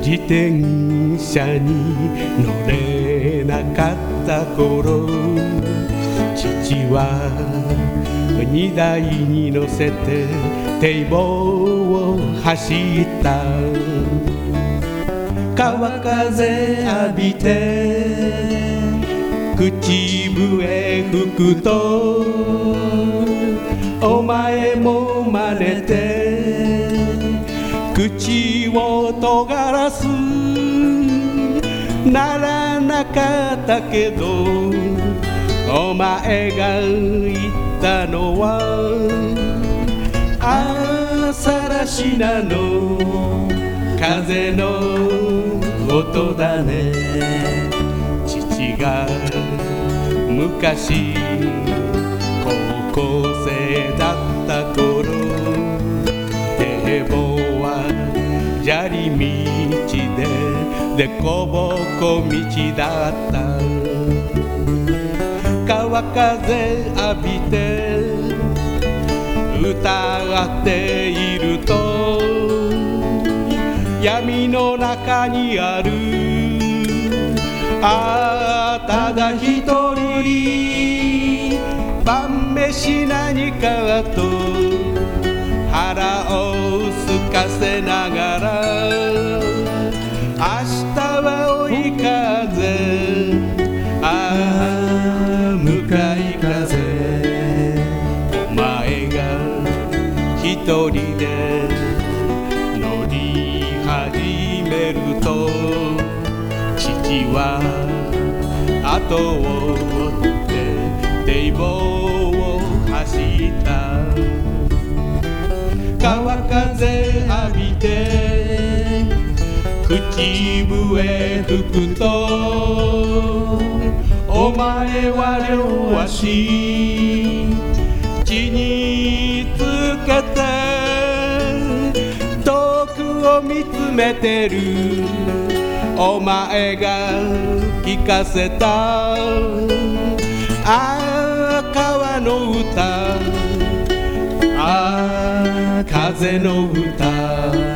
自転車に乗れなかった頃父は荷台に乗せて堤防を走った。川風浴びて口笛吹くとお前も真似て口を尖らす。ならなかったけどお前が言ったのは朝らしなの風の音だね。父が昔高校生だった頃でこぼこ道だった。川風浴びて歌っていると闇の中にある。ああただ一人晩飯何かと腹を空かせながら向かい風。お前が一人で乗り始めると父は後を追って堤防を走った。川風浴びて口笛吹くとお前は両足地につけて遠くを見つめてる。お前が聞かせた。ああ川の歌。ああ風の歌。